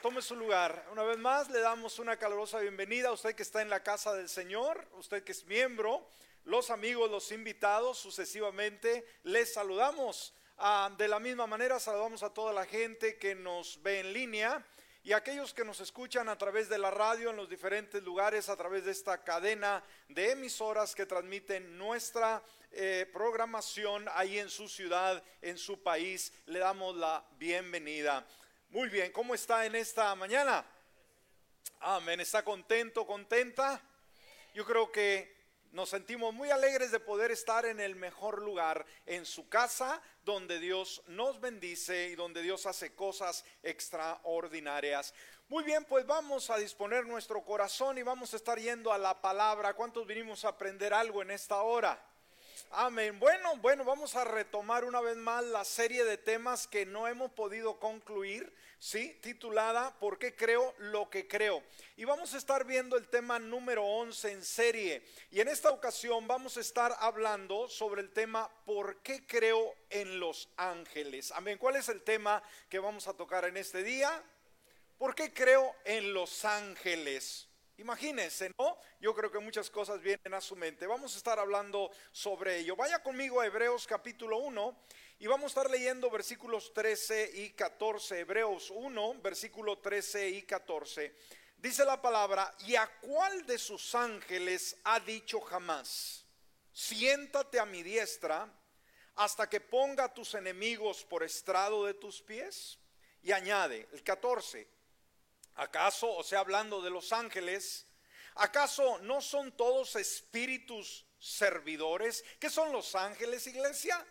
tome su lugar. Una vez más le damos una calurosa bienvenida a usted que está en la casa del Señor, usted que es miembro, los amigos, los invitados, sucesivamente les saludamos. Ah, de la misma manera saludamos a toda la gente que nos ve en línea y aquellos que nos escuchan a través de la radio en los diferentes lugares, a través de esta cadena de emisoras que transmiten nuestra eh, programación ahí en su ciudad, en su país, le damos la bienvenida. Muy bien, ¿cómo está en esta mañana? Amén, ¿está contento, contenta? Yo creo que nos sentimos muy alegres de poder estar en el mejor lugar, en su casa, donde Dios nos bendice y donde Dios hace cosas extraordinarias. Muy bien, pues vamos a disponer nuestro corazón y vamos a estar yendo a la palabra. ¿Cuántos vinimos a aprender algo en esta hora? Amén. Bueno, bueno, vamos a retomar una vez más la serie de temas que no hemos podido concluir, ¿sí? Titulada ¿Por qué creo lo que creo? Y vamos a estar viendo el tema número 11 en serie. Y en esta ocasión vamos a estar hablando sobre el tema ¿Por qué creo en los ángeles? Amén. ¿Cuál es el tema que vamos a tocar en este día? ¿Por qué creo en los ángeles? Imagínense, ¿no? Yo creo que muchas cosas vienen a su mente. Vamos a estar hablando sobre ello. Vaya conmigo a Hebreos capítulo 1 y vamos a estar leyendo versículos 13 y 14. Hebreos 1, versículo 13 y 14. Dice la palabra, ¿y a cuál de sus ángeles ha dicho jamás? Siéntate a mi diestra hasta que ponga a tus enemigos por estrado de tus pies. Y añade, el 14, ¿Acaso, o sea, hablando de los ángeles, acaso no son todos espíritus servidores? ¿Qué son los ángeles, iglesia?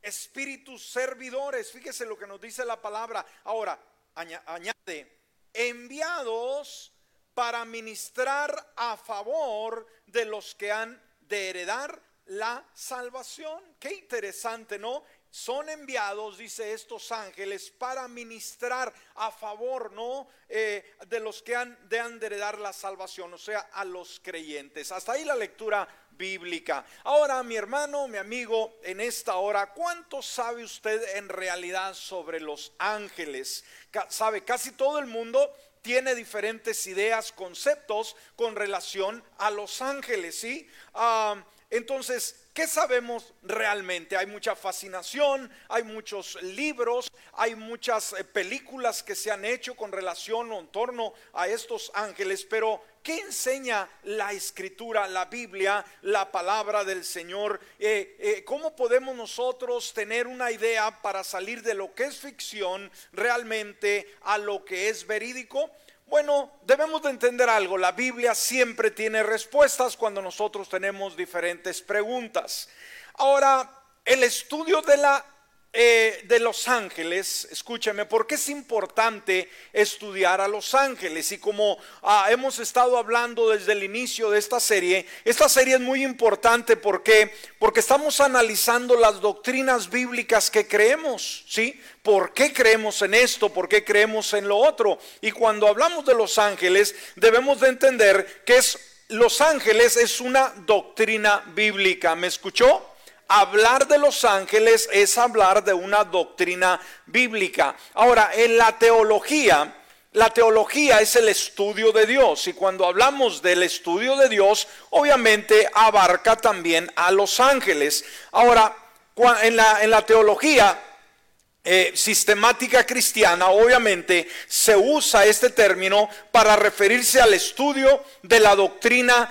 Espíritus servidores. Fíjese lo que nos dice la palabra. Ahora, añade, enviados para ministrar a favor de los que han de heredar la salvación. Qué interesante, ¿no? Son enviados, dice estos ángeles, para ministrar a favor, ¿no? Eh, de los que han de, heredar la salvación, o sea, a los creyentes. Hasta ahí la lectura bíblica. Ahora, mi hermano, mi amigo, en esta hora, ¿cuánto sabe usted en realidad sobre los ángeles? Sabe, casi todo el mundo tiene diferentes ideas, conceptos con relación a los ángeles, ¿sí? Ah, entonces, ¿qué sabemos realmente? Hay mucha fascinación, hay muchos libros, hay muchas eh, películas que se han hecho con relación o en torno a estos ángeles, pero ¿qué enseña la escritura, la Biblia, la palabra del Señor? Eh, eh, ¿Cómo podemos nosotros tener una idea para salir de lo que es ficción realmente a lo que es verídico? Bueno, debemos de entender algo. La Biblia siempre tiene respuestas cuando nosotros tenemos diferentes preguntas. Ahora, el estudio de la eh, de los ángeles, escúcheme, porque es importante estudiar a los ángeles. Y como ah, hemos estado hablando desde el inicio de esta serie, esta serie es muy importante porque, porque estamos analizando las doctrinas bíblicas que creemos, ¿sí? ¿Por qué creemos en esto? ¿Por qué creemos en lo otro? Y cuando hablamos de los ángeles, debemos de entender que es los ángeles es una doctrina bíblica. ¿Me escuchó? Hablar de los ángeles es hablar de una doctrina bíblica. Ahora, en la teología, la teología es el estudio de Dios y cuando hablamos del estudio de Dios, obviamente abarca también a los ángeles. Ahora, en la, en la teología eh, sistemática cristiana, obviamente se usa este término para referirse al estudio de la doctrina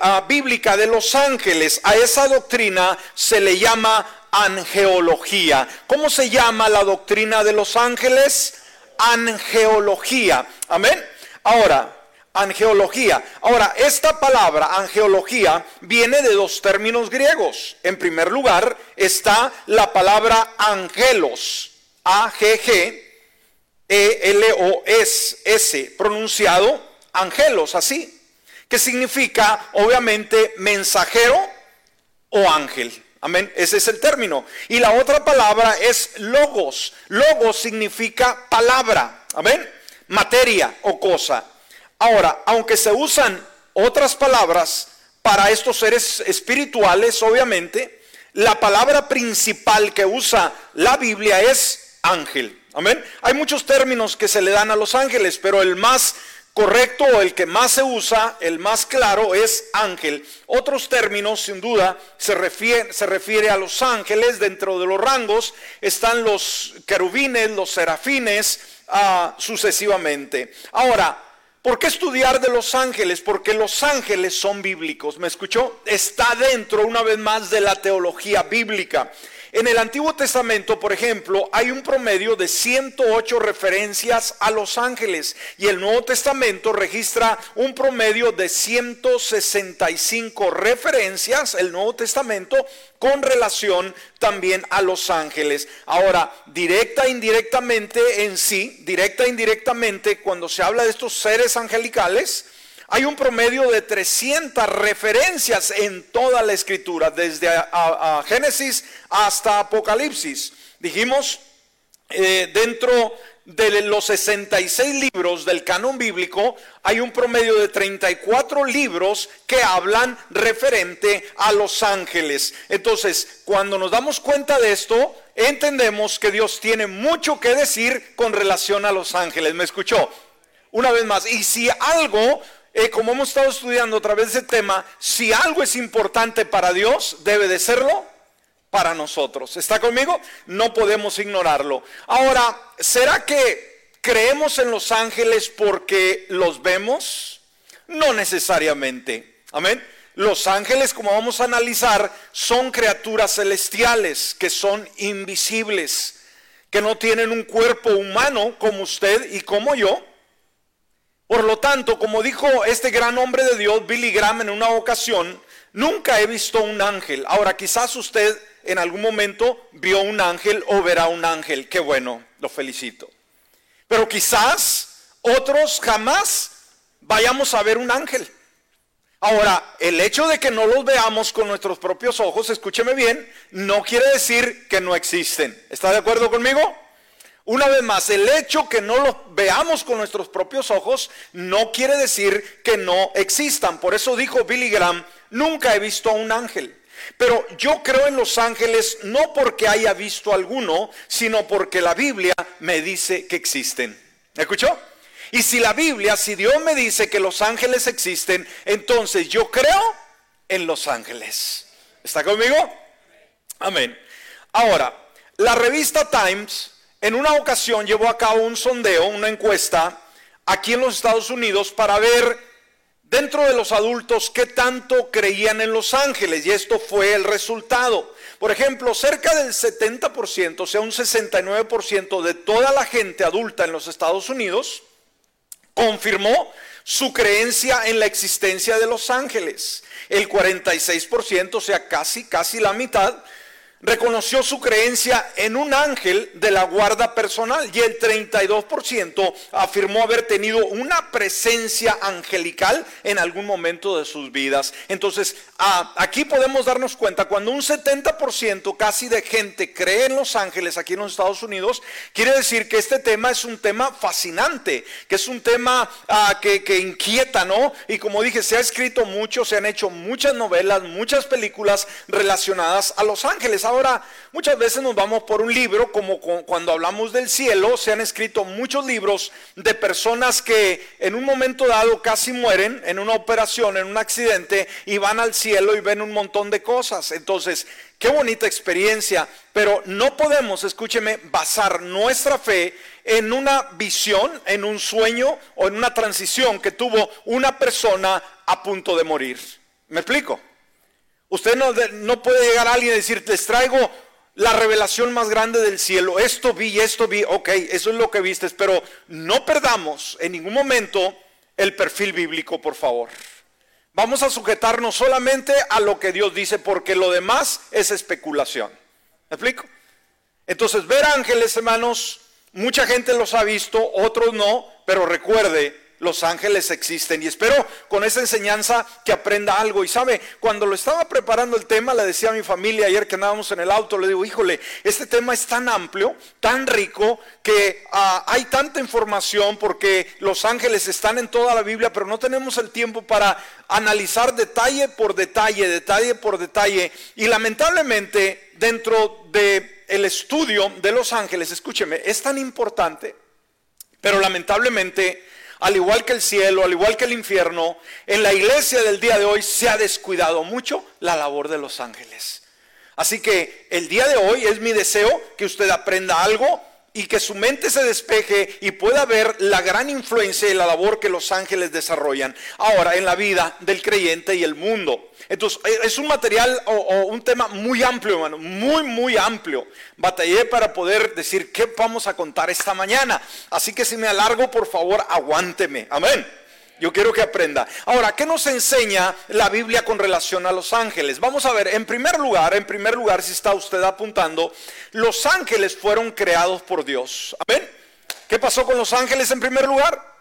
ah, bíblica de los ángeles. A esa doctrina se le llama angeología. ¿Cómo se llama la doctrina de los ángeles? Angeología. Amén. Ahora, angeología. Ahora, esta palabra angeología viene de dos términos griegos. En primer lugar está la palabra angelos, A-G-G, E-L-O-S, pronunciado angelos, así, que significa obviamente mensajero o ángel. Amén, ese es el término. Y la otra palabra es logos. Logos significa palabra. Amén, materia o cosa. Ahora, aunque se usan otras palabras para estos seres espirituales, obviamente, la palabra principal que usa la Biblia es ángel. Amén. Hay muchos términos que se le dan a los ángeles, pero el más correcto o el que más se usa, el más claro es ángel. Otros términos, sin duda, se refiere, a los ángeles. Dentro de los rangos están los querubines, los serafines, ah, sucesivamente. Ahora, ¿Por qué estudiar de los ángeles? Porque los ángeles son bíblicos. ¿Me escuchó? Está dentro, una vez más, de la teología bíblica. En el Antiguo Testamento, por ejemplo, hay un promedio de 108 referencias a los ángeles y el Nuevo Testamento registra un promedio de 165 referencias, el Nuevo Testamento, con relación también a los ángeles. Ahora, directa e indirectamente en sí, directa e indirectamente, cuando se habla de estos seres angelicales, hay un promedio de 300 referencias en toda la escritura, desde Génesis hasta Apocalipsis. Dijimos, eh, dentro de los 66 libros del canon bíblico, hay un promedio de 34 libros que hablan referente a los ángeles. Entonces, cuando nos damos cuenta de esto, entendemos que Dios tiene mucho que decir con relación a los ángeles. ¿Me escuchó? Una vez más, y si algo eh, como hemos estado estudiando a través de ese tema, si algo es importante para Dios, debe de serlo para nosotros. ¿Está conmigo? No podemos ignorarlo. Ahora, ¿será que creemos en los ángeles porque los vemos? No necesariamente. Amén. Los ángeles, como vamos a analizar, son criaturas celestiales que son invisibles, que no tienen un cuerpo humano como usted y como yo por lo tanto, como dijo este gran hombre de Dios, Billy Graham, en una ocasión, nunca he visto un ángel. Ahora, quizás usted en algún momento vio un ángel o verá un ángel. Qué bueno, lo felicito. Pero quizás otros jamás vayamos a ver un ángel. Ahora, el hecho de que no los veamos con nuestros propios ojos, escúcheme bien, no quiere decir que no existen. ¿Está de acuerdo conmigo? Una vez más, el hecho que no los veamos con nuestros propios ojos no quiere decir que no existan. Por eso dijo Billy Graham, nunca he visto a un ángel. Pero yo creo en los ángeles no porque haya visto alguno, sino porque la Biblia me dice que existen. ¿Me escuchó? Y si la Biblia, si Dios me dice que los ángeles existen, entonces yo creo en los ángeles. ¿Está conmigo? Amén. Ahora, la revista Times en una ocasión llevó a cabo un sondeo, una encuesta, aquí en los Estados Unidos para ver dentro de los adultos qué tanto creían en los ángeles y esto fue el resultado. Por ejemplo, cerca del 70%, o sea, un 69% de toda la gente adulta en los Estados Unidos confirmó su creencia en la existencia de los ángeles. El 46%, o sea, casi, casi la mitad, reconoció su creencia en un ángel de la guarda personal y el 32% afirmó haber tenido una presencia angelical en algún momento de sus vidas. Entonces, aquí podemos darnos cuenta, cuando un 70% casi de gente cree en los ángeles aquí en los Estados Unidos, quiere decir que este tema es un tema fascinante, que es un tema ah, que, que inquieta, ¿no? Y como dije, se ha escrito mucho, se han hecho muchas novelas, muchas películas relacionadas a los ángeles. Ahora, muchas veces nos vamos por un libro, como cuando hablamos del cielo, se han escrito muchos libros de personas que en un momento dado casi mueren en una operación, en un accidente, y van al cielo y ven un montón de cosas. Entonces, qué bonita experiencia, pero no podemos, escúcheme, basar nuestra fe en una visión, en un sueño o en una transición que tuvo una persona a punto de morir. ¿Me explico? Usted no, puede llegar a alguien y decir, les traigo la revelación más grande del cielo. Esto vi, esto vi, ok, eso es lo que vistes, pero no perdamos en ningún momento el perfil bíblico, por favor. Vamos a sujetarnos solamente a lo que Dios dice, porque lo demás es especulación. ¿Me explico? Entonces, ver ángeles, hermanos, mucha gente los ha visto, otros no, pero recuerde, los ángeles existen. Y espero con esa enseñanza que aprenda algo. Y sabe, cuando lo estaba preparando el tema, le decía a mi familia ayer que andábamos en el auto, le digo, híjole, este tema es tan amplio, tan rico, que ah, hay tanta información porque los ángeles están en toda la Biblia, pero no tenemos el tiempo para analizar detalle por detalle, detalle por detalle. Y lamentablemente, dentro de el estudio de los ángeles, escúcheme, es tan importante, pero lamentablemente, al igual que el cielo, al igual que el infierno, en la iglesia del día de hoy se ha descuidado mucho la labor de los ángeles. Así que el día de hoy es mi deseo que usted aprenda algo y que su mente se despeje y pueda ver la gran influencia y la labor que los ángeles desarrollan ahora en la vida del creyente y el mundo. Entonces, eh, es un material o, un tema muy amplio, hermano, muy, muy amplio. Batallé para poder decir qué vamos a contar esta mañana. Así que si me alargo, por favor, aguánteme. Amén. Yo quiero que aprenda. Ahora, ¿qué nos enseña la Biblia con relación a los ángeles? Vamos a ver, en primer lugar, en primer lugar, si está usted apuntando, los ángeles fueron creados por Dios. Amén. ¿Qué pasó con los ángeles en primer lugar?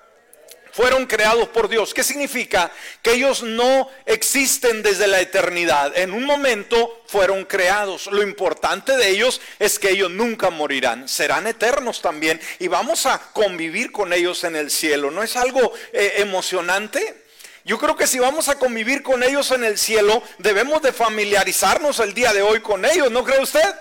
Fueron creados por Dios. ¿Qué significa? Que ellos no existen desde la eternidad. En un momento fueron creados. Lo importante de ellos es que ellos nunca morirán. Serán eternos también. Y vamos a convivir con ellos en el cielo. ¿No es algo eh, emocionante? Yo creo que si vamos a convivir con ellos en el cielo, debemos de familiarizarnos el día de hoy con ellos, ¿no cree usted?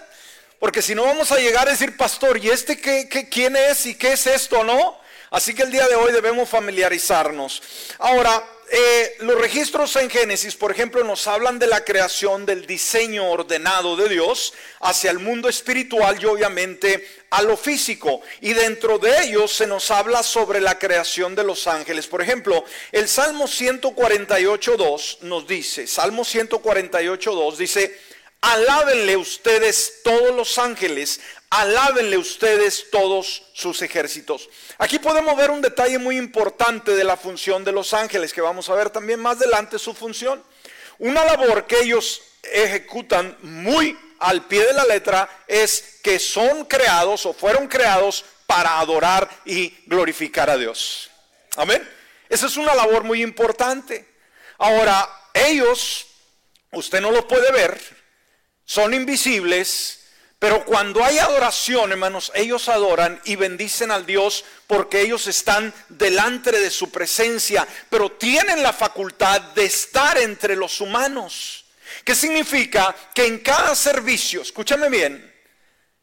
Porque si no vamos a llegar a decir, pastor, ¿y este qué, qué, quién es y qué es esto, no? Así que el día de hoy debemos familiarizarnos. Ahora, eh, los registros en Génesis, por ejemplo, nos hablan de la creación del diseño ordenado de Dios hacia el mundo espiritual y obviamente a lo físico. Y dentro de ellos se nos habla sobre la creación de los ángeles. Por ejemplo, el Salmo 148.2 nos dice, Salmo 148.2 dice, alábenle ustedes todos los ángeles, alábenle ustedes todos sus ejércitos. Aquí podemos ver un detalle muy importante de la función de los ángeles, que vamos a ver también más adelante su función. Una labor que ellos ejecutan muy al pie de la letra es que son creados o fueron creados para adorar y glorificar a Dios. Amén. Esa es una labor muy importante. Ahora, ellos, usted no los puede ver, son invisibles, pero cuando hay adoración, hermanos, ellos adoran y bendicen al Dios porque ellos están delante de su presencia, pero tienen la facultad de estar entre los humanos. ¿Qué significa? Que en cada servicio, escúchame bien,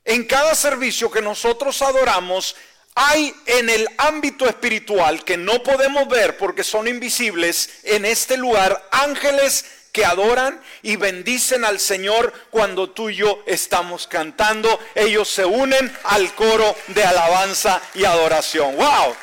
en cada servicio que nosotros adoramos, hay en el ámbito espiritual que no podemos ver porque son invisibles, en este lugar ángeles que adoran y bendicen al Señor cuando tú y yo estamos cantando. Ellos se unen al coro de alabanza y adoración. ¡Wow!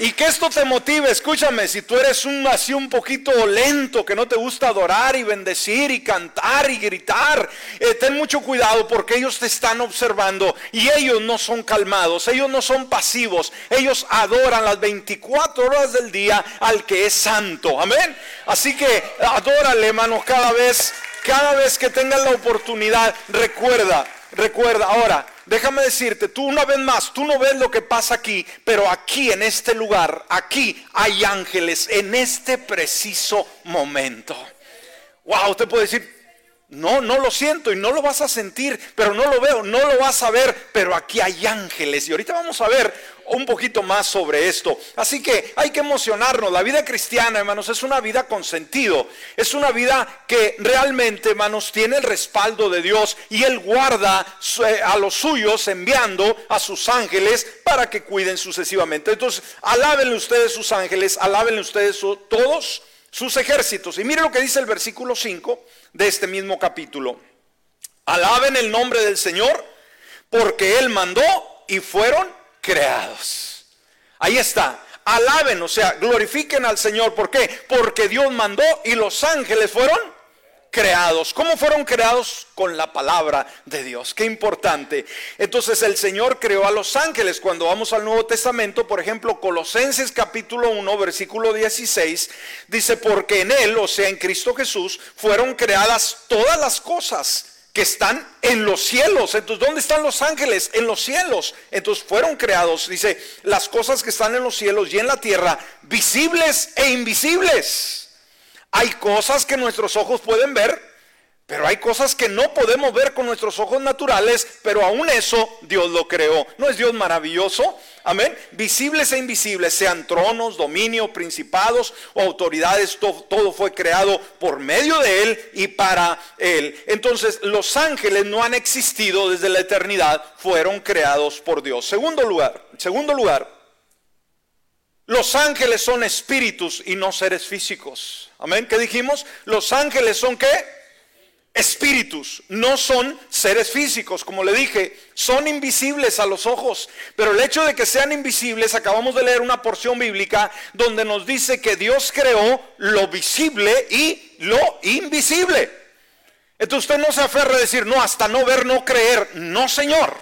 Y que esto te motive, escúchame, si tú eres un así un poquito lento, que no te gusta adorar y bendecir y cantar y gritar, eh, ten mucho cuidado porque ellos te están observando y ellos no son calmados, ellos no son pasivos, ellos adoran las 24 horas del día al que es santo, amén. Así que adórale, hermanos, cada vez, cada vez que tengan la oportunidad, recuerda, recuerda, ahora déjame decirte, tú una vez más, tú no ves lo que pasa aquí, pero aquí en este lugar, aquí hay ángeles en este preciso momento. Wow, usted puede decir, no, no lo siento y no lo vas a sentir, pero no lo veo, no lo vas a ver, pero aquí hay ángeles. Y ahorita vamos a ver un poquito más sobre esto. Así que hay que emocionarnos. La vida cristiana, hermanos, es una vida con sentido. Es una vida que realmente, hermanos, tiene el respaldo de Dios y Él guarda eh, a los suyos enviando a sus ángeles para que cuiden sucesivamente. Entonces, alábenle ustedes sus ángeles, alábenle ustedes todos sus ejércitos. Y mire lo que dice el versículo 5 de este mismo capítulo. Alaben el nombre del Señor porque Él mandó y fueron creados. Ahí está. Alaben, o sea, glorifiquen al Señor. ¿Por qué? Porque Dios mandó y los ángeles fueron creados. ¿Cómo fueron creados? Con la palabra de Dios. Qué importante. Entonces el Señor creó a los ángeles. Cuando vamos al Nuevo Testamento, por ejemplo, Colosenses capítulo 1, versículo 16, dice, porque en Él, o sea, en Cristo Jesús, fueron creadas todas las cosas que están en los cielos. Entonces, ¿dónde están los ángeles? En los cielos. Entonces, fueron creados, dice, las cosas que están en los cielos y en la tierra, visibles e invisibles hay cosas que nuestros ojos pueden ver, Pero hay cosas que no podemos ver con nuestros ojos naturales, pero aún eso Dios lo creó. ¿No es Dios maravilloso? Amén. Visibles e invisibles, sean tronos, dominios, principados o autoridades, todo, fue creado por medio de Él y para Él. Entonces, los ángeles no han existido desde la eternidad, fueron creados por Dios. Segundo lugar, segundo lugar, los ángeles son espíritus y no seres físicos. Amén. ¿Qué dijimos? Los ángeles son qué? Espíritus, no son seres físicos, como le dije, son invisibles a los ojos, pero el hecho de que sean invisibles, acabamos de leer una porción bíblica donde nos dice que Dios creó lo visible y lo invisible. Entonces usted no se aferra a decir, no, hasta no ver, no creer, no Señor.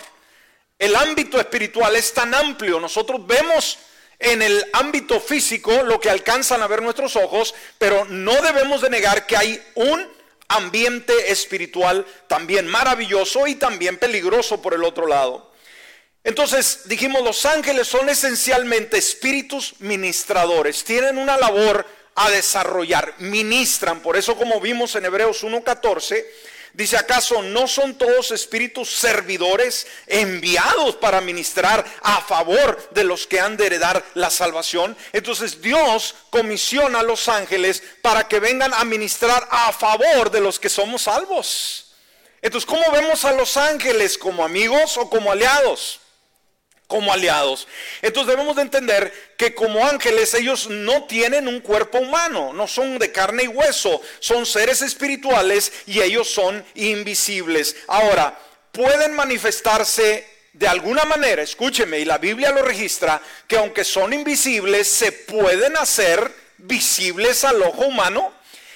El ámbito espiritual es tan amplio, nosotros vemos en el ámbito físico lo que alcanzan a ver nuestros ojos, pero no debemos de negar que hay un ambiente espiritual también maravilloso y también peligroso por el otro lado. Entonces dijimos, los ángeles son esencialmente espíritus ministradores, tienen una labor a desarrollar, ministran, por eso como vimos en Hebreos 1.14, Dice, ¿acaso no son todos espíritus servidores enviados para ministrar a favor de los que han de heredar la salvación? Entonces Dios comisiona a los ángeles para que vengan a ministrar a favor de los que somos salvos. Entonces, ¿cómo vemos a los ángeles? ¿Como amigos o como aliados? Como aliados. Entonces debemos de entender que como ángeles ellos no tienen un cuerpo humano, no son de carne y hueso, son seres espirituales y ellos son invisibles. Ahora, pueden manifestarse de alguna manera, escúcheme, y la Biblia lo registra, que aunque son invisibles, se pueden hacer visibles al ojo humano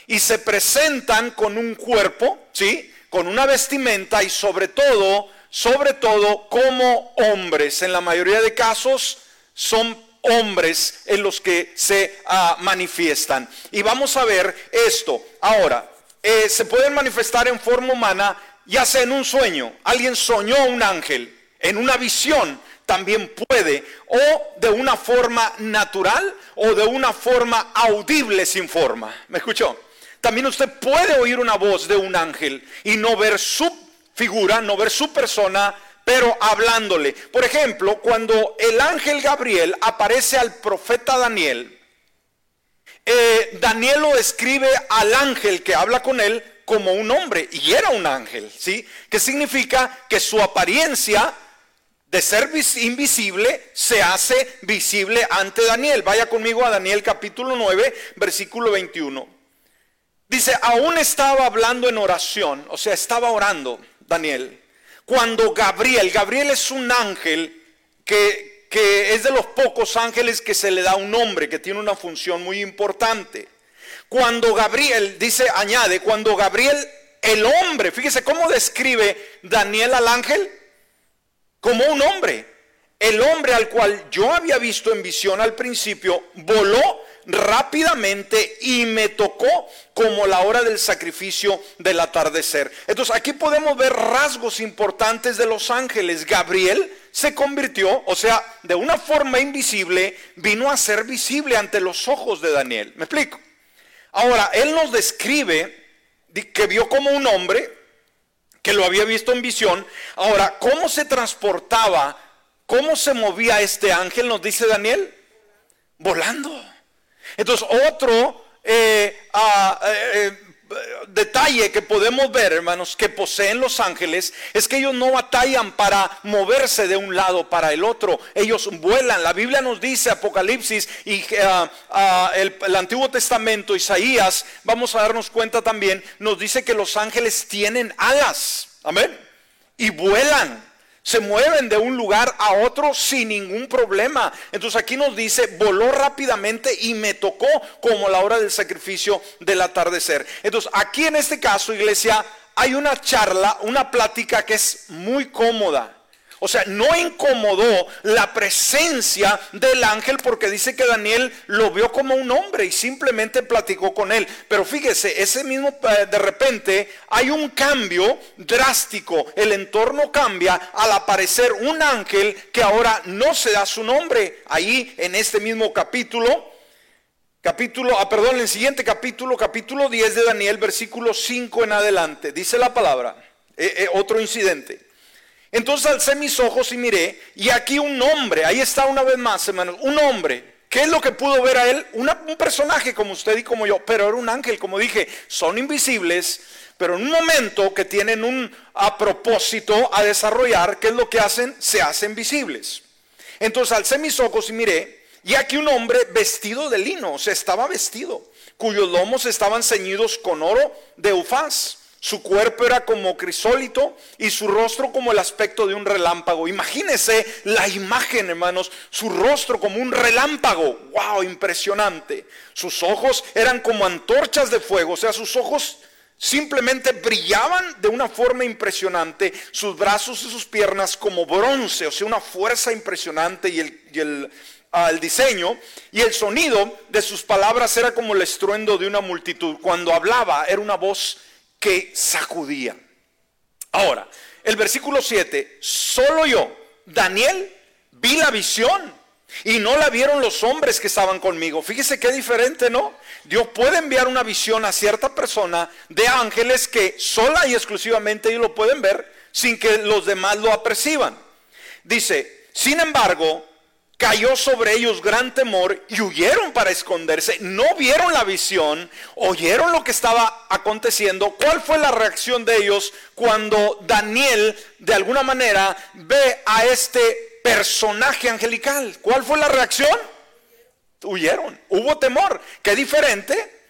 y se presentan con un cuerpo, ¿sí? Con una vestimenta y sobre todo sobre todo como hombres. En la mayoría de casos son hombres en los que se ah, manifiestan. Y vamos a ver esto. Ahora, eh, se pueden manifestar en forma humana, ya sea en un sueño. Alguien soñó un ángel, en una visión también puede, o de una forma natural o de una forma audible sin forma. ¿Me escuchó? También usted puede oír una voz de un ángel y no ver su figura, no ver su persona, pero hablándole. Por ejemplo, cuando el ángel Gabriel aparece al profeta Daniel, eh, Daniel lo describe al ángel que habla con él como un hombre, y era un ángel, ¿sí? Que significa que su apariencia de ser invisible se hace visible ante Daniel. Vaya conmigo a Daniel capítulo 9, versículo 21. Dice, aún estaba hablando en oración, o sea, estaba orando. Daniel, cuando Gabriel, Gabriel es un ángel que, que es de los pocos ángeles que se le da un nombre, que tiene una función muy importante. Cuando Gabriel, dice, añade, cuando Gabriel, el hombre, fíjese cómo describe Daniel al ángel, como un hombre. El hombre al cual yo había visto en visión al principio, voló rápidamente y me tocó como la hora del sacrificio del atardecer. Entonces aquí podemos ver rasgos importantes de los ángeles. Gabriel se convirtió, o sea, de una forma invisible, vino a ser visible ante los ojos de Daniel. ¿Me explico? Ahora, él nos describe que vio como un hombre, que lo había visto en visión. Ahora, ¿cómo se transportaba? ¿Cómo se movía este ángel? Nos dice Daniel. Volando. Entonces, otro eh, ah, eh, eh, detalle que podemos ver, hermanos, que poseen los ángeles, es que ellos no batallan para moverse de un lado para el otro. Ellos vuelan. La Biblia nos dice, Apocalipsis y ah, ah, el, el Antiguo Testamento, Isaías, vamos a darnos cuenta también, nos dice que los ángeles tienen alas. Amén. Y vuelan se mueven de un lugar a otro sin ningún problema. Entonces aquí nos dice, voló rápidamente y me tocó como la hora del sacrificio del atardecer. Entonces aquí en este caso, iglesia, hay una charla, una plática que es muy cómoda. O sea, no incomodó la presencia del ángel porque dice que Daniel lo vio como un hombre y simplemente platicó con él. Pero fíjese, ese mismo eh, de repente hay un cambio drástico. El entorno cambia al aparecer un ángel que ahora no se da su nombre. Ahí en este mismo capítulo capítulo, ah, perdón, en el siguiente capítulo, capítulo 10 de Daniel, versículo 5 en adelante, dice la palabra, eh, eh, otro incidente. Entonces alcé mis ojos y miré, y aquí un hombre, ahí está una vez más, hermanos, un hombre. ¿Qué es lo que pudo ver a él? un personaje como usted y como yo, pero era un ángel, como dije, son invisibles, pero en un momento que tienen un a propósito a desarrollar, ¿qué es lo que hacen? Se hacen visibles. Entonces alcé mis ojos y miré, y aquí un hombre vestido de lino, o sea, estaba vestido, cuyos lomos estaban ceñidos con oro de ufaz su cuerpo era como crisólito y su rostro como el aspecto de un relámpago. Imagínese la imagen, hermanos, su rostro como un relámpago. ¡Wow! Impresionante. Sus ojos eran como antorchas de fuego, o sea, sus ojos simplemente brillaban de una forma impresionante, sus brazos y sus piernas como bronce, o sea, una fuerza impresionante y el, y el, ah, diseño y el sonido de sus palabras era como el estruendo de una multitud. Cuando hablaba era una voz que sacudía. Ahora, el versículo 7, solo yo, Daniel, vi la visión y no la vieron los hombres que estaban conmigo. Fíjese qué diferente, ¿no? Dios puede enviar una visión a cierta persona de ángeles que sola y exclusivamente ellos lo pueden ver sin que los demás lo aperciban. Dice, sin embargo, cayó sobre ellos gran temor y huyeron para esconderse. No vieron la visión, oyeron lo que estaba aconteciendo. ¿Cuál fue la reacción de ellos cuando Daniel de alguna manera ve a este personaje angelical? ¿Cuál fue la reacción? Huyeron, hubo temor, que diferente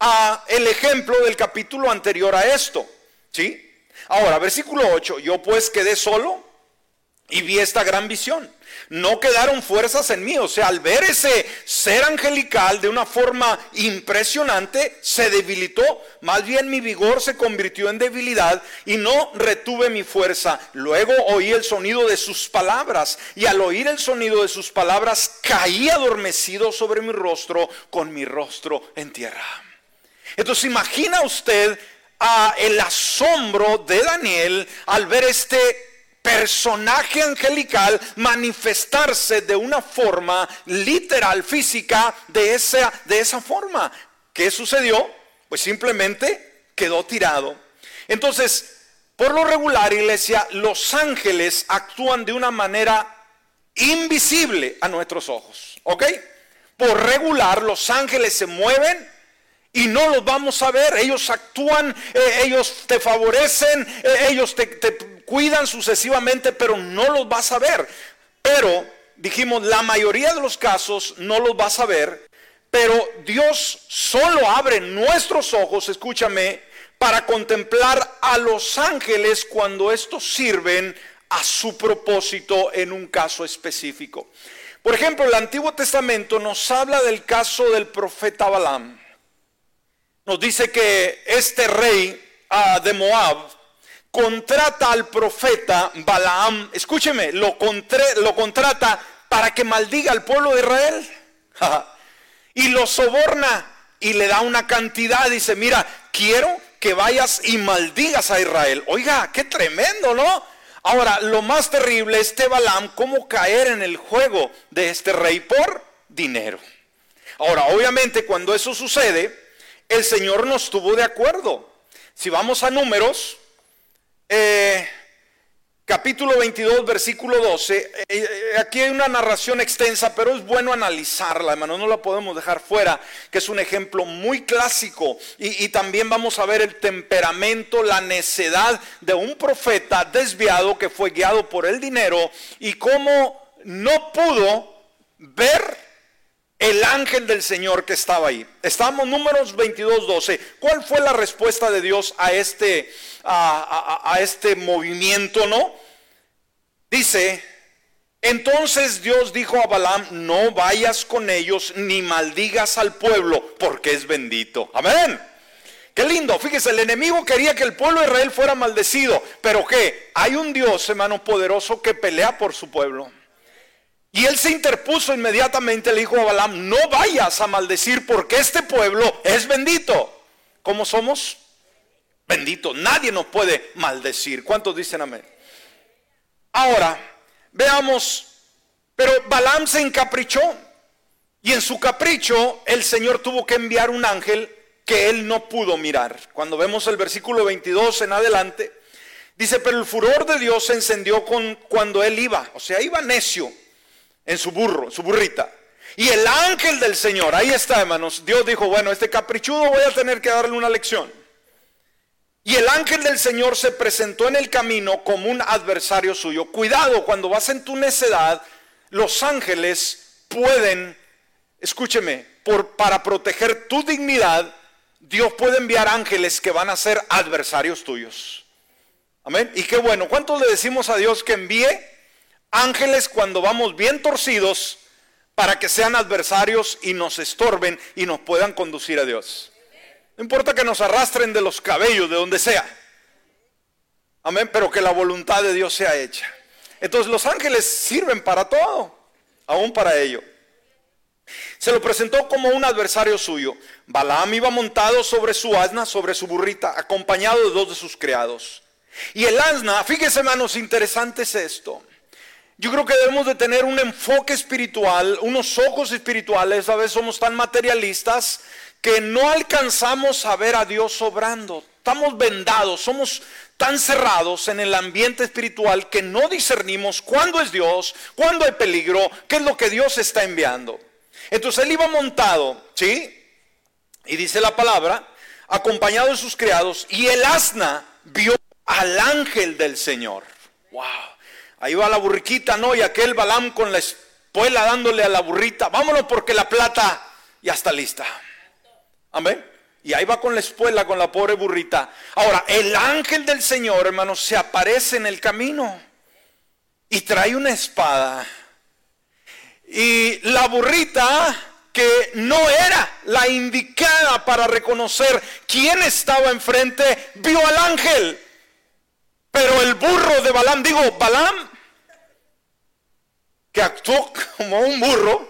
a el ejemplo del capítulo anterior a esto, ¿sí? Ahora, versículo 8, yo pues quedé solo y vi esta gran visión no quedaron fuerzas en mí. O sea, al ver ese ser angelical de una forma impresionante, se debilitó. Más bien mi vigor se convirtió en debilidad y no retuve mi fuerza. Luego oí el sonido de sus palabras y al oír el sonido de sus palabras caí adormecido sobre mi rostro con mi rostro en tierra. Entonces imagina usted a el asombro de Daniel al ver este personaje angelical manifestarse de una forma literal, física, de esa, de esa forma. ¿Qué sucedió? Pues simplemente quedó tirado. Entonces, por lo regular, iglesia, los ángeles actúan de una manera invisible a nuestros ojos. ¿Ok? Por regular, los ángeles se mueven y no los vamos a ver. Ellos actúan, eh, ellos te favorecen, eh, ellos te, te cuidan sucesivamente, pero no los vas a ver. Pero, dijimos, la mayoría de los casos no los vas a ver, pero Dios solo abre nuestros ojos, escúchame, para contemplar a los ángeles cuando estos sirven a su propósito en un caso específico. Por ejemplo, el Antiguo Testamento nos habla del caso del profeta Balaam. Nos dice que este rey ah, de Moab contrata al profeta Balaam, escúcheme, lo, lo contrata para que maldiga al pueblo de Israel. y lo soborna y le da una cantidad, dice, mira, quiero que vayas y maldigas a Israel. Oiga, qué tremendo, ¿no? Ahora, lo más terrible, este Balaam, cómo caer en el juego de este rey por dinero. Ahora, obviamente, cuando eso sucede, el Señor no estuvo de acuerdo. Si vamos a números, eh, capítulo 22, versículo 12. Eh, eh, aquí hay una narración extensa, pero es bueno analizarla, hermano. No la podemos dejar fuera, que es un ejemplo muy clásico. Y, y también vamos a ver el temperamento, la necedad de un profeta desviado que fue guiado por el dinero y cómo no pudo ver el ángel del Señor que estaba ahí. Estamos números 22, 12. ¿Cuál fue la respuesta de Dios a este, a, este movimiento, no? Dice, entonces Dios dijo a Balaam, no vayas con ellos ni maldigas al pueblo, porque es bendito. Amén. Qué lindo, fíjese, el enemigo quería que el pueblo de Israel fuera maldecido, pero que hay un Dios, hermano, poderoso que pelea por su pueblo. Y él se interpuso inmediatamente, le dijo a Balaam, no vayas a maldecir porque este pueblo es bendito. ¿Cómo somos? Bendito. Nadie nos puede maldecir. ¿Cuántos dicen amén? Ahora, veamos, pero Balaam se encaprichó Y en su capricho, el Señor tuvo que enviar un ángel que él no pudo mirar. Cuando vemos el versículo 22 en adelante, dice, pero el furor de Dios se encendió con, cuando él iba, o sea, iba necio en su burro, su burrita. Y el ángel del Señor, ahí está hermanos, Dios dijo, bueno, este caprichudo voy a tener que darle una lección. Y el ángel del Señor se presentó en el camino como un adversario suyo. Cuidado, cuando vas en tu necedad, los ángeles pueden escúcheme, por, para proteger tu dignidad, Dios puede enviar ángeles que van a ser adversarios tuyos. Amén. Y qué bueno, ¿cuántos le decimos a Dios que envíe ángeles cuando vamos bien torcidos para que sean adversarios y nos estorben y nos puedan conducir a Dios? No importa que nos arrastren de los cabellos, de donde sea. Amén, pero que la voluntad de Dios sea hecha. Entonces los ángeles sirven para todo, aún para ello. Se lo presentó como un adversario suyo. Balaam iba montado sobre su asna, sobre su burrita, acompañado de dos de sus criados. Y el asna, fíjese hermanos, interesante es esto. Yo creo que debemos de tener un enfoque espiritual, unos ojos espirituales, a veces somos tan materialistas que no alcanzamos a ver a Dios obrando. Estamos vendados, somos tan cerrados en el ambiente espiritual que no discernimos cuándo es Dios, cuándo hay peligro, qué es lo que Dios está enviando. Entonces él iba montado, ¿sí? Y dice la palabra, acompañado de sus criados, y el asna vio al ángel del Señor. Wow. Ahí va la burriquita, ¿no? Y aquel Balam con la espuela dándole a la burrita, vámonos porque la plata ya está lista. Amén. Y ahí va con la espuela, con la pobre burrita. Ahora, el ángel del Señor, hermanos, se aparece en el camino y trae una espada y la burrita que no era la indicada para reconocer quién estaba enfrente, vio al ángel. Pero el burro de Balaam, digo, Balaam, que actuó como un burro,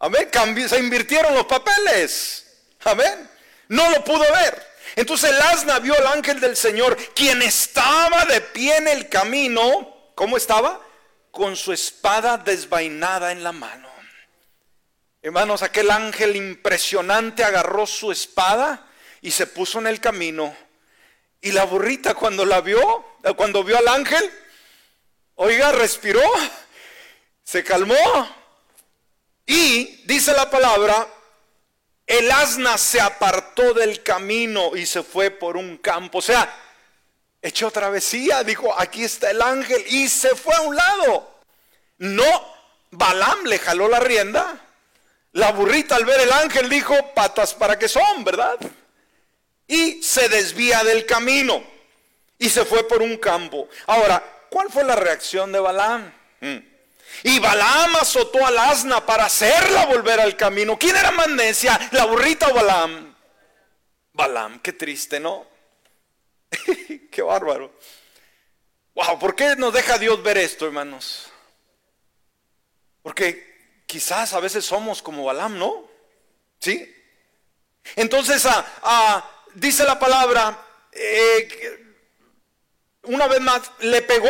amén, se invirtieron los papeles, amén, no lo pudo ver. Entonces el asna vio al ángel del Señor, quien estaba de pie en el camino, ¿cómo estaba? con su espada desvainada en la mano. Hermanos, aquel ángel impresionante agarró su espada y se puso en el camino. Y la burrita cuando la vio, eh, cuando vio al ángel, oiga, respiró, se calmó y dice la palabra, el asna se apartó del camino y se fue por un campo. O sea, echó travesía, dijo, aquí está el ángel y se fue a un lado. No, Balaam le jaló la rienda. La burrita al ver el ángel dijo, patas para que son, ¿verdad? Y se desvía del camino y se fue por un campo. Ahora, ¿cuál fue la reacción de Balaam? Mm. Y Balaam azotó al asna para hacerla volver al camino. ¿Quién era más necia, la burrita o Balaam? Balaam, qué triste, ¿no? Qué bárbaro. Wow, ¿por qué nos deja Dios ver esto, hermanos? Porque quizás a veces somos como Balaam, ¿no? ¿Sí? Entonces, ah, ah, dice la palabra, eh, una vez más, le pegó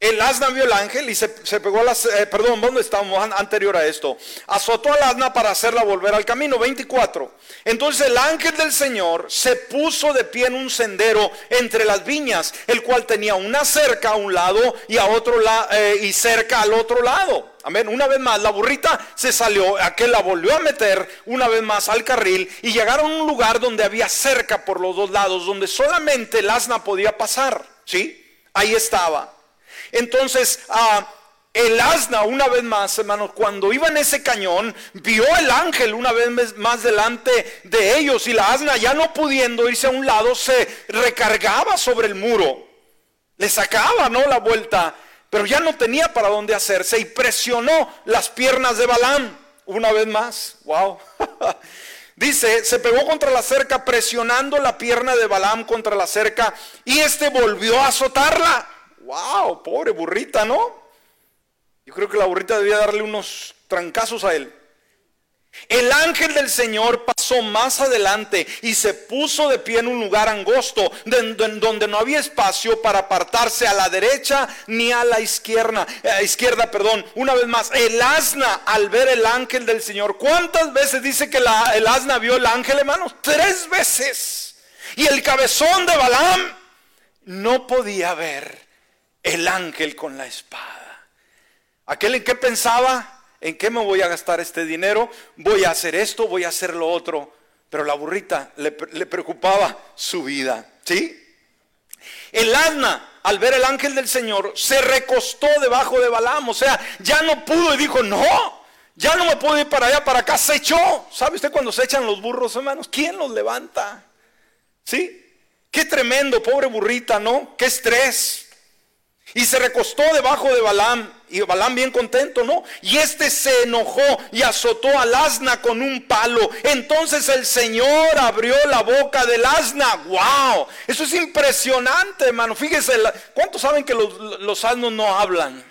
el asna vio el ángel y se, pegó a las, eh, perdón, ¿dónde estamos anterior a esto? Azotó al asna para hacerla volver al camino, 24. Entonces el ángel del Señor se puso de pie en un sendero entre las viñas, el cual tenía una cerca a un lado y a otro eh, y cerca al otro lado. Amén. Una vez más, la burrita se salió, aquel la volvió a meter una vez más al carril y llegaron a un lugar donde había cerca por los dos lados, donde solamente el asna podía pasar. ¿Sí? Ahí estaba. Entonces, el asna, una vez más, hermanos, cuando iba en ese cañón, vio el ángel una vez más delante de ellos y la asna ya no pudiendo irse a un lado, se recargaba sobre el muro. Le sacaba, ¿no? La vuelta, pero ya no tenía para dónde hacerse y presionó las piernas de Balán una vez más. Wow. Dice, se pegó contra la cerca presionando la pierna de Balaam contra la cerca y este volvió a azotarla wow, pobre burrita, ¿no? Yo creo que la burrita debía darle unos trancazos a él. El ángel del Señor pasó más adelante y se puso de pie en un lugar angosto donde no había espacio para apartarse a la derecha ni a la izquierda. Eh, izquierda, perdón. Una vez más, el asna al ver el ángel del Señor. ¿Cuántas veces dice que el asna vio el ángel, hermanos? Tres veces. Y el cabezón de Balaam no podía ver el ángel con la espada. ¿Aquel en qué pensaba? ¿En qué me voy a gastar este dinero? Voy a hacer esto, voy a hacer lo otro. Pero la burrita le, preocupaba su vida. ¿Sí? El asna, al ver el ángel del Señor, se recostó debajo de Balaam. O sea, ya no pudo y dijo, no, ya no me puedo ir para allá, para acá. Se echó. ¿Sabe usted cuando se echan los burros, hermanos? ¿Quién los levanta? ¿Sí? Qué tremendo, pobre burrita, ¿no? Qué estrés. Y se recostó debajo de Balaam. Y Balaam bien contento, ¿no? Y este se enojó y azotó al asna con un palo. Entonces el Señor abrió la boca del asna. ¡Wow! Eso es impresionante, hermano. Fíjese, ¿cuántos saben que los, los asnos no hablan?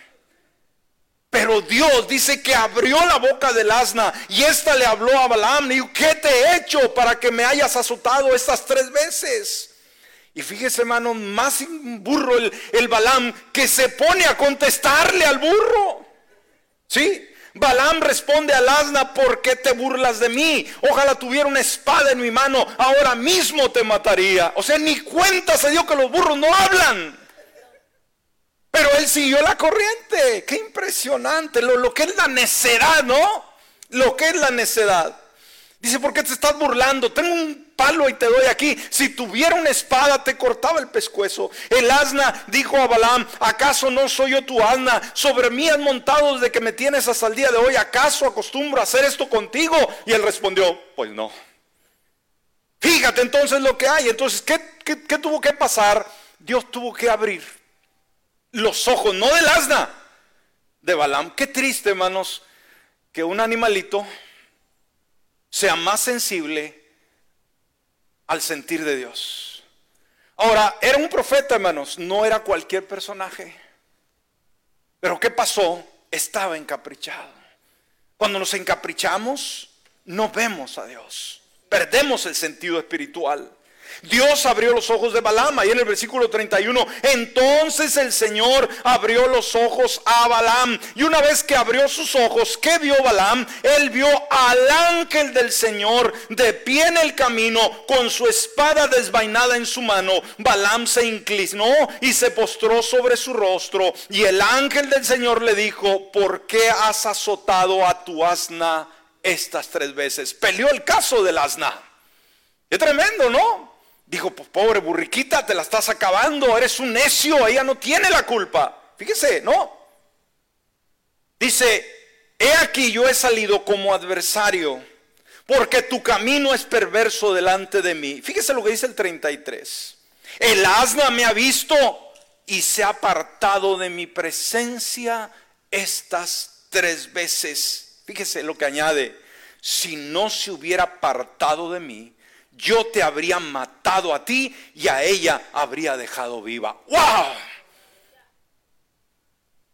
Pero Dios dice que abrió la boca del asna y ésta le habló a Balaam. Y dijo, ¿qué te he hecho para que me hayas azotado estas tres veces? Y fíjese, hermano, más burro el, el Balaam que se pone a contestarle al burro. ¿Sí? Balaam responde al asna, ¿por qué te burlas de mí? Ojalá tuviera una espada en mi mano, ahora mismo te mataría. O sea, ni cuenta se dio que los burros no hablan. Pero él siguió la corriente. Qué impresionante. Lo, lo que es la necedad, ¿no? Lo que es la necedad. Dice, ¿por qué te estás burlando? Tengo un palo y te doy aquí. Si tuviera una espada, te cortaba el pescuezo. El asna dijo a Balaam, ¿acaso no soy yo tu asna? Sobre mí has montado desde que me tienes hasta el día de hoy. ¿Acaso acostumbro a hacer esto contigo? Y él respondió, pues no. Fíjate entonces lo que hay. Entonces, ¿qué, qué tuvo que pasar? Dios tuvo que abrir los ojos, no del asna, de Balaam. Qué triste, hermanos, que un animalito sea más sensible al sentir de Dios. Ahora, era un profeta, hermanos, no era cualquier personaje. Pero ¿qué pasó? Estaba encaprichado. Cuando nos encaprichamos, no vemos a Dios. Perdemos el sentido espiritual. Dios abrió los ojos de Balaam, y en el versículo 31, entonces el Señor abrió los ojos a Balaam. Y una vez que abrió sus ojos, ¿qué vio Balaam? Él vio al ángel del Señor de pie en el camino con su espada desvainada en su mano. Balaam se inclinó y se postró sobre su rostro. Y el ángel del Señor le dijo, ¿por qué has azotado a tu asna estas tres veces? Peleó el caso del asna. Qué tremendo, ¿no? Dijo, pues pobre burriquita, te la estás acabando, eres un necio, ella no tiene la culpa. Fíjese, ¿no? Dice, he aquí yo he salido como adversario, porque tu camino es perverso delante de mí. Fíjese lo que dice el 33. El asna me ha visto y se ha apartado de mi presencia estas tres veces. Fíjese lo que añade, si no se hubiera apartado de mí, yo te habría matado a ti y a ella habría dejado viva. ¡Wow!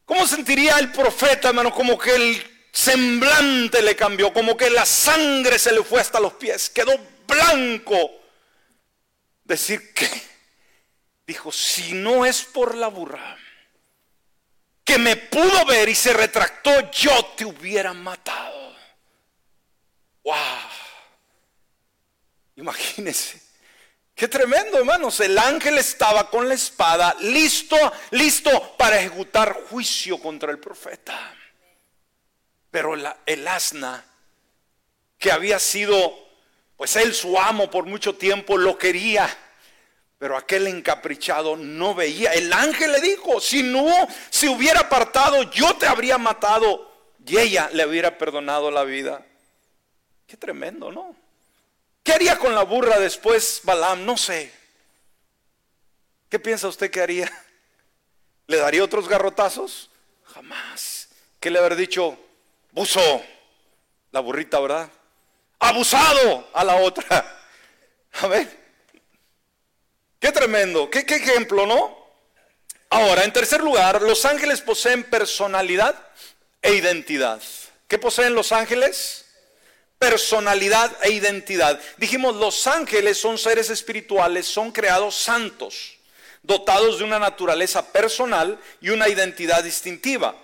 ¿Cómo sentiría el profeta, hermano? Como que el semblante le cambió, como que la sangre se le fue hasta los pies, quedó blanco. Decir que, dijo, si no es por la burra, que me pudo ver y se retractó, yo te hubiera matado. ¡Wow! Imagínense. Qué tremendo, hermanos. El ángel estaba con la espada, listo, listo para ejecutar juicio contra el profeta. Pero el asna, que había sido, pues él su amo por mucho tiempo, lo quería. Pero aquel encaprichado no veía. El ángel le dijo, si no, si hubiera apartado, yo te habría matado. Y ella le hubiera perdonado la vida. Qué tremendo, ¿no? ¿Qué haría con la burra después Balaam? No sé. ¿Qué piensa usted que haría? ¿Le daría otros garrotazos? Jamás. ¿Qué le haber dicho? Buzo. La burrita, ¿verdad? Abusado a la otra. A ver. Qué tremendo. Qué, qué ejemplo, ¿no? Ahora, en tercer lugar, los ángeles poseen personalidad e identidad. ¿Qué poseen los ángeles? Personalidad e identidad. Dijimos, los ángeles son seres espirituales, son creados santos, dotados de una naturaleza personal y una identidad distintiva.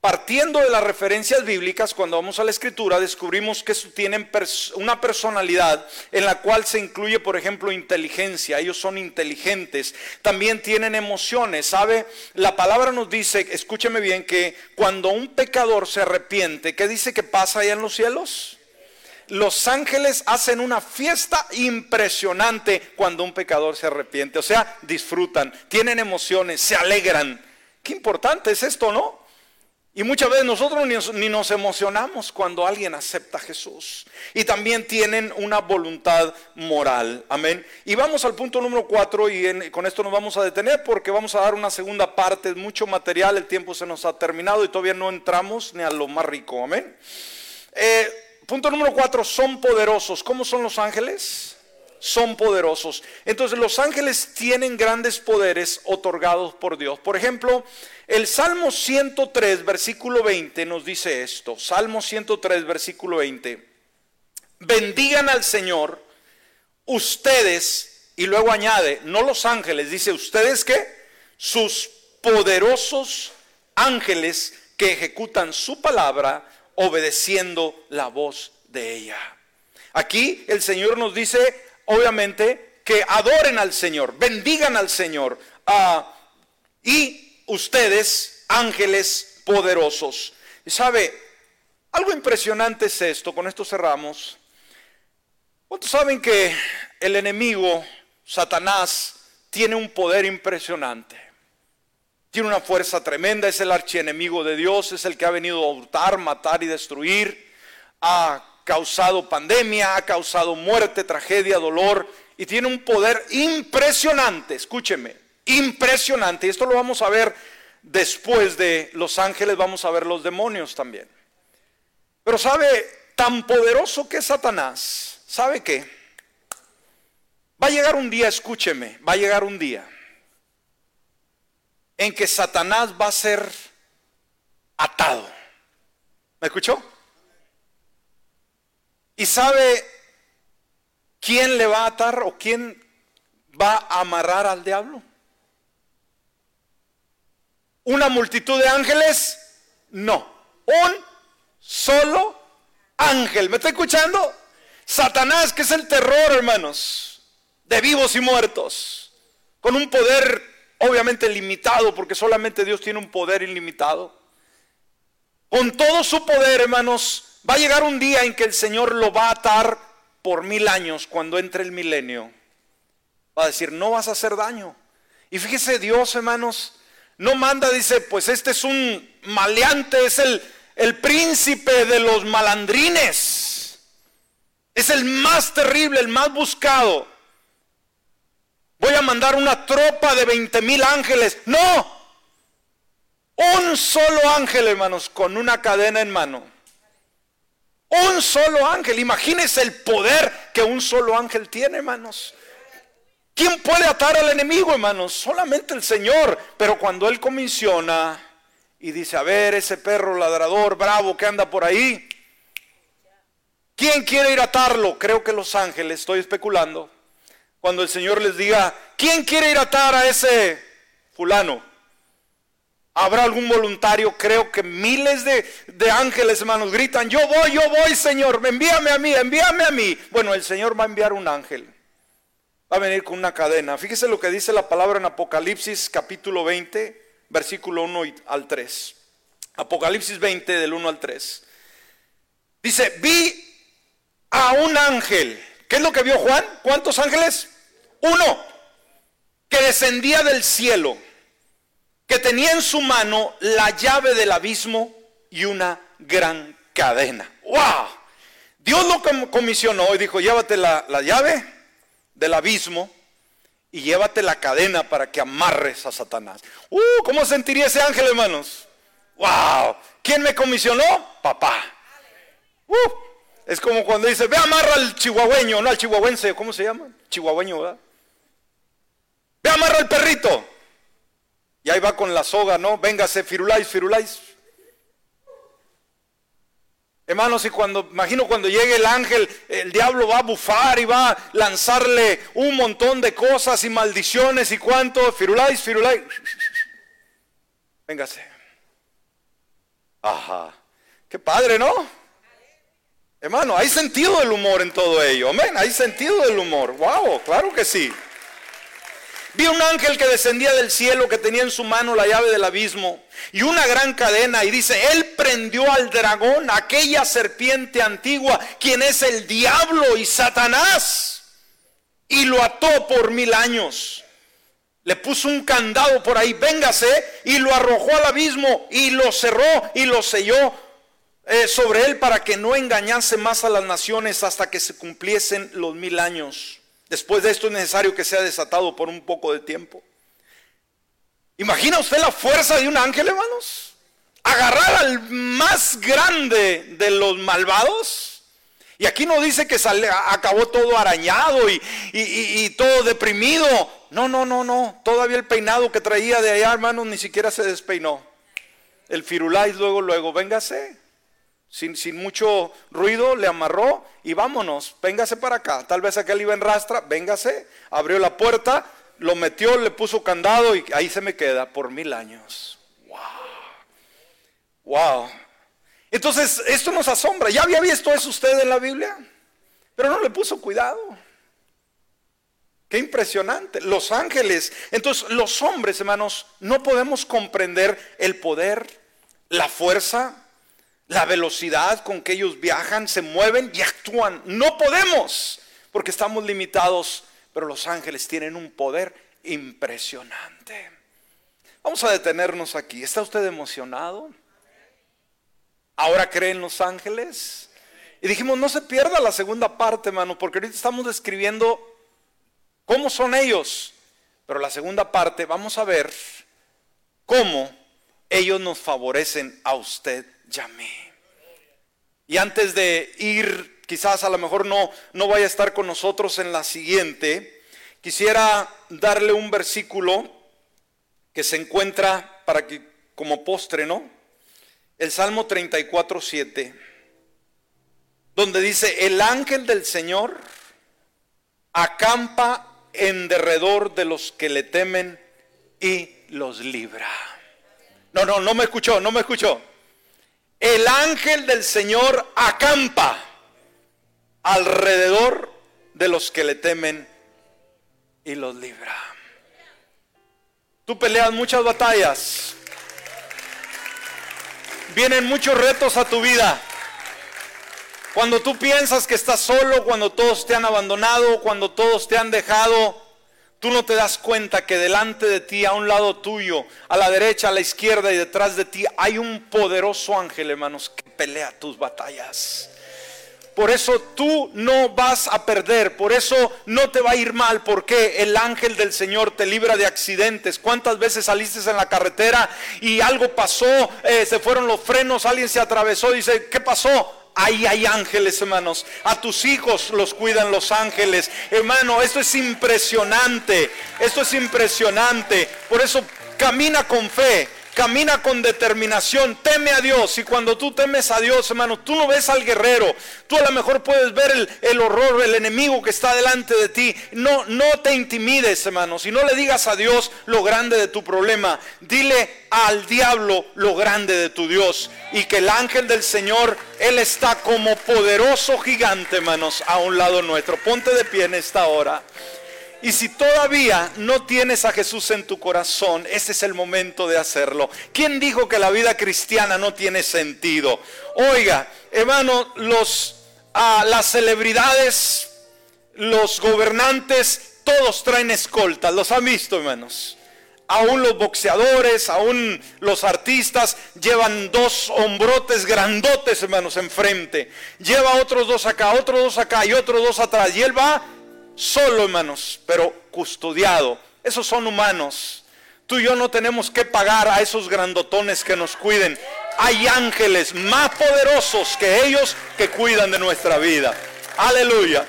Partiendo de las referencias bíblicas, cuando vamos a la escritura, descubrimos que tienen una personalidad en la cual se incluye, por ejemplo, inteligencia. Ellos son inteligentes. También tienen emociones. ¿Sabe? La palabra nos dice, escúcheme bien, que cuando un pecador se arrepiente, ¿qué dice que pasa allá en los cielos? Los ángeles hacen una fiesta impresionante cuando un pecador se arrepiente. O sea, disfrutan, tienen emociones, se alegran. Qué importante es esto, ¿no? Y muchas veces nosotros ni nos, emocionamos cuando alguien acepta a Jesús. Y también tienen una voluntad moral. Amén. Y vamos al punto número cuatro y con esto nos vamos a detener porque vamos a dar una segunda parte, mucho material, el tiempo se nos ha terminado y todavía no entramos ni a lo más rico. Amén. Eh, punto número cuatro, son poderosos. ¿Cómo son los ángeles? son poderosos. Entonces los ángeles tienen grandes poderes otorgados por Dios. Por ejemplo, el Salmo 103, versículo 20 nos dice esto. Salmo 103, versículo 20. Bendigan al Señor ustedes, y luego añade, no los ángeles, dice ustedes que sus poderosos ángeles que ejecutan su palabra obedeciendo la voz de ella. Aquí el Señor nos dice, obviamente, que adoren al Señor, bendigan al Señor. Ah, y ustedes, ángeles poderosos. ¿Sabe? Algo impresionante es esto, con esto cerramos. ¿Cuántos saben que el enemigo, Satanás, tiene un poder impresionante? Tiene una fuerza tremenda, es el archienemigo de Dios, es el que ha venido a hurtar, matar y destruir. Ha causado pandemia, ha causado muerte, tragedia, dolor y tiene un poder impresionante, escúcheme, impresionante. Y esto lo vamos a ver después de los ángeles, vamos a ver los demonios también. Pero sabe, tan poderoso que es Satanás, ¿sabe qué? Va a llegar un día, escúcheme, va a llegar un día en que Satanás va a ser atado. ¿Me escuchó? ¿Y sabe quién le va a atar o quién va a amarrar al diablo? ¿Una multitud de ángeles? No, un solo ángel. ¿Me está escuchando? Satanás, que es el terror, hermanos, de vivos y muertos, con un poder obviamente limitado, porque solamente Dios tiene un poder ilimitado. Con todo su poder, hermanos, Va a llegar un día en que el Señor lo va a atar por mil años cuando entre el milenio. Va a decir, no vas a hacer daño. Y fíjese Dios, hermanos, no manda, dice, pues este es un maleante, es el, el príncipe de los malandrines. Es el más terrible, el más buscado. Voy a mandar una tropa de 20 mil ángeles. No. Un solo ángel, hermanos, con una cadena en mano. Un solo ángel. Imagínense el poder que un solo ángel tiene, hermanos. ¿Quién puede atar al enemigo, hermanos? Solamente el Señor. Pero cuando Él comisiona y dice, a ver, ese perro ladrador bravo que anda por ahí, ¿quién quiere ir a atarlo? Creo que los ángeles, estoy especulando. Cuando el Señor les diga, ¿quién quiere ir a atar a ese fulano? Habrá algún voluntario, creo que miles de, ángeles, hermanos, gritan, yo voy, yo voy, Señor, envíame a mí, envíame a mí. Bueno, el Señor va a enviar un ángel. Va a venir con una cadena. Fíjese lo que dice la palabra en Apocalipsis capítulo 20, versículo 1 al 3. Apocalipsis 20 del 1 al 3. Dice, vi a un ángel. ¿Qué es lo que vio Juan? ¿Cuántos ángeles? Uno, que descendía del cielo que tenía en su mano la llave del abismo y una gran cadena. ¡Wow! Dios lo comisionó y dijo, llévate la, llave del abismo y llévate la cadena para que amarres a Satanás. ¡Uh! ¿Cómo sentiría ese ángel, hermanos? ¡Wow! ¿Quién me comisionó? Papá. ¡Uh! Es como cuando dice, ve amarra al chihuahueño, no al chihuahuense, ¿cómo se llama? Chihuahueño, ¿verdad? Ve amarra al perrito. Y ahí va con la soga, ¿no? Véngase, firuláis, firuláis. Hermanos, y cuando, imagino cuando llegue el ángel, el diablo va a bufar y va a lanzarle un montón de cosas y maldiciones y cuánto, firulais, firulais. Véngase. Ajá. Qué padre, ¿no? Hermano, hay sentido del humor en todo ello. Amén. Hay sentido del humor. Wow, claro que sí. Vi un ángel que descendía del cielo que tenía en su mano la llave del abismo y una gran cadena y dice, él prendió al dragón, aquella serpiente antigua, quien es el diablo y Satanás, y lo ató por mil años. Le puso un candado por ahí, véngase, y lo arrojó al abismo y lo cerró y lo selló eh, sobre él para que no engañase más a las naciones hasta que se cumpliesen los mil años. Después de esto es necesario que sea desatado por un poco de tiempo. ¿Imagina usted la fuerza de un ángel, hermanos? Agarrar al más grande de los malvados. Y aquí no dice que acabó todo arañado y, y, todo deprimido. No, no, no, no. Todavía el peinado que traía de allá, hermanos, ni siquiera se despeinó. El firulais luego, luego, véngase. Sin, mucho ruido, le amarró y vámonos, véngase para acá. Tal vez aquel iba en rastra, véngase, abrió la puerta, lo metió, le puso candado y ahí se me queda por mil años. Wow. Wow. Entonces, esto nos asombra. ¿Ya había visto eso usted en la Biblia? Pero no le puso cuidado. Qué impresionante. Los ángeles. Entonces, los hombres, hermanos, no podemos comprender el poder, la fuerza, la velocidad con que ellos viajan, se mueven y actúan. No podemos, porque estamos limitados, pero los ángeles tienen un poder impresionante. Vamos a detenernos aquí. ¿Está usted emocionado? ¿Ahora creen los ángeles? Y dijimos, no se pierda la segunda parte, hermano, porque ahorita estamos describiendo cómo son ellos. Pero la segunda parte, vamos a ver cómo ellos nos favorecen a usted y Y antes de ir, quizás a lo mejor no, no vaya a estar con nosotros en la siguiente, quisiera darle un versículo que se encuentra para que como postre, ¿no? El Salmo 34, 7, donde dice, el ángel del Señor acampa en derredor de los que le temen y los libra. No, no, no me escuchó, no me escuchó el ángel del Señor acampa alrededor de los que le temen y los libra. Tú peleas muchas batallas. Vienen muchos retos a tu vida. Cuando tú piensas que estás solo, cuando todos te han abandonado, cuando todos te han dejado, Tú no te das cuenta que delante de ti, a un lado tuyo, a la derecha, a la izquierda y detrás de ti, hay un poderoso ángel, hermanos, que pelea tus batallas. Por eso tú no vas a perder, por eso no te va a ir mal, porque el ángel del Señor te libra de accidentes. ¿Cuántas veces saliste en la carretera y algo pasó, eh, se fueron los frenos, alguien se atravesó y dice, ¿qué pasó? Ahí hay ángeles, hermanos. A tus hijos los cuidan los ángeles. Hermano, esto es impresionante. Esto es impresionante. Por eso camina con fe. Camina con determinación, teme a Dios. Y cuando tú temes a Dios, hermano, tú no ves al guerrero. Tú a lo mejor puedes ver el, el horror, el enemigo que está delante de ti. No, no te intimides, hermano. Si no le digas a Dios lo grande de tu problema, dile al diablo lo grande de tu Dios. Y que el ángel del Señor, Él está como poderoso gigante, hermanos, a un lado nuestro. Ponte de pie en esta hora. Y si todavía no tienes a Jesús en tu corazón, ese es el momento de hacerlo. ¿Quién dijo que la vida cristiana no tiene sentido? Oiga, hermano, los, ah, las celebridades, los gobernantes, todos traen escoltas. ¿Los han visto, hermanos? Aún los boxeadores, aún los artistas llevan dos hombrotes grandotes, hermanos, enfrente. Lleva otros dos acá, otros dos acá y otros dos atrás. Y él va solo, hermanos, pero custodiado. Esos son humanos. Tú y yo no tenemos que pagar a esos grandotones que nos cuiden. Hay ángeles más poderosos que ellos que cuidan de nuestra vida. Aleluya.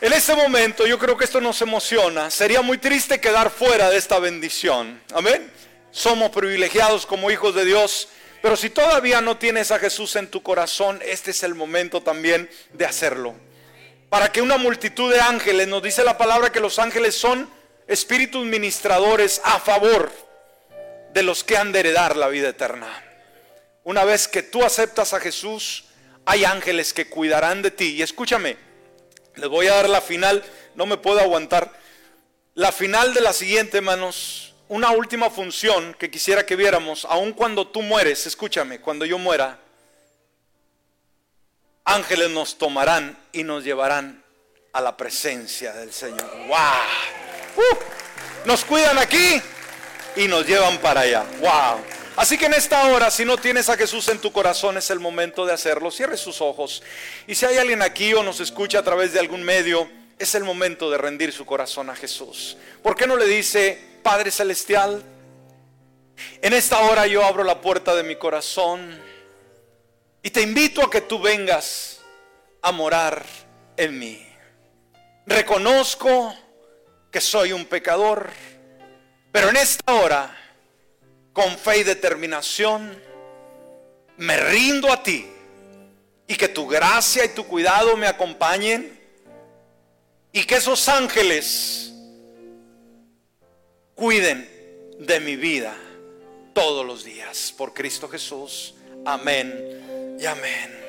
En este momento yo creo que esto nos emociona. Sería muy triste quedar fuera de esta bendición. Amén. Somos privilegiados como hijos de Dios Pero si todavía no tienes a Jesús en tu corazón, este es el momento también de hacerlo. Para que una multitud de ángeles, nos dice la palabra que los ángeles son espíritus ministradores a favor de los que han de heredar la vida eterna. Una vez que tú aceptas a Jesús, hay ángeles que cuidarán de ti. Y escúchame, les voy a dar la final, no me puedo aguantar. La final de la siguiente, hermanos, una última función que quisiera que viéramos, aun cuando tú mueres, escúchame, cuando yo muera, ángeles nos tomarán y nos llevarán a la presencia del Señor. ¡Wow! Uh, nos cuidan aquí y nos llevan para allá. ¡Wow! Así que en esta hora, si no tienes a Jesús en tu corazón, es el momento de hacerlo. Cierre sus ojos. Y si hay alguien aquí o nos escucha a través de algún medio, es el momento de rendir su corazón a Jesús. ¿Por qué no le dice, Padre Celestial, en esta hora yo abro la puerta de mi corazón y te invito a que tú vengas a morar en mí? Reconozco que soy un pecador, pero en esta hora con fe y determinación, me rindo a ti y que tu gracia y tu cuidado me acompañen y que esos ángeles cuiden de mi vida todos los días. Por Cristo Jesús. Amén y amén.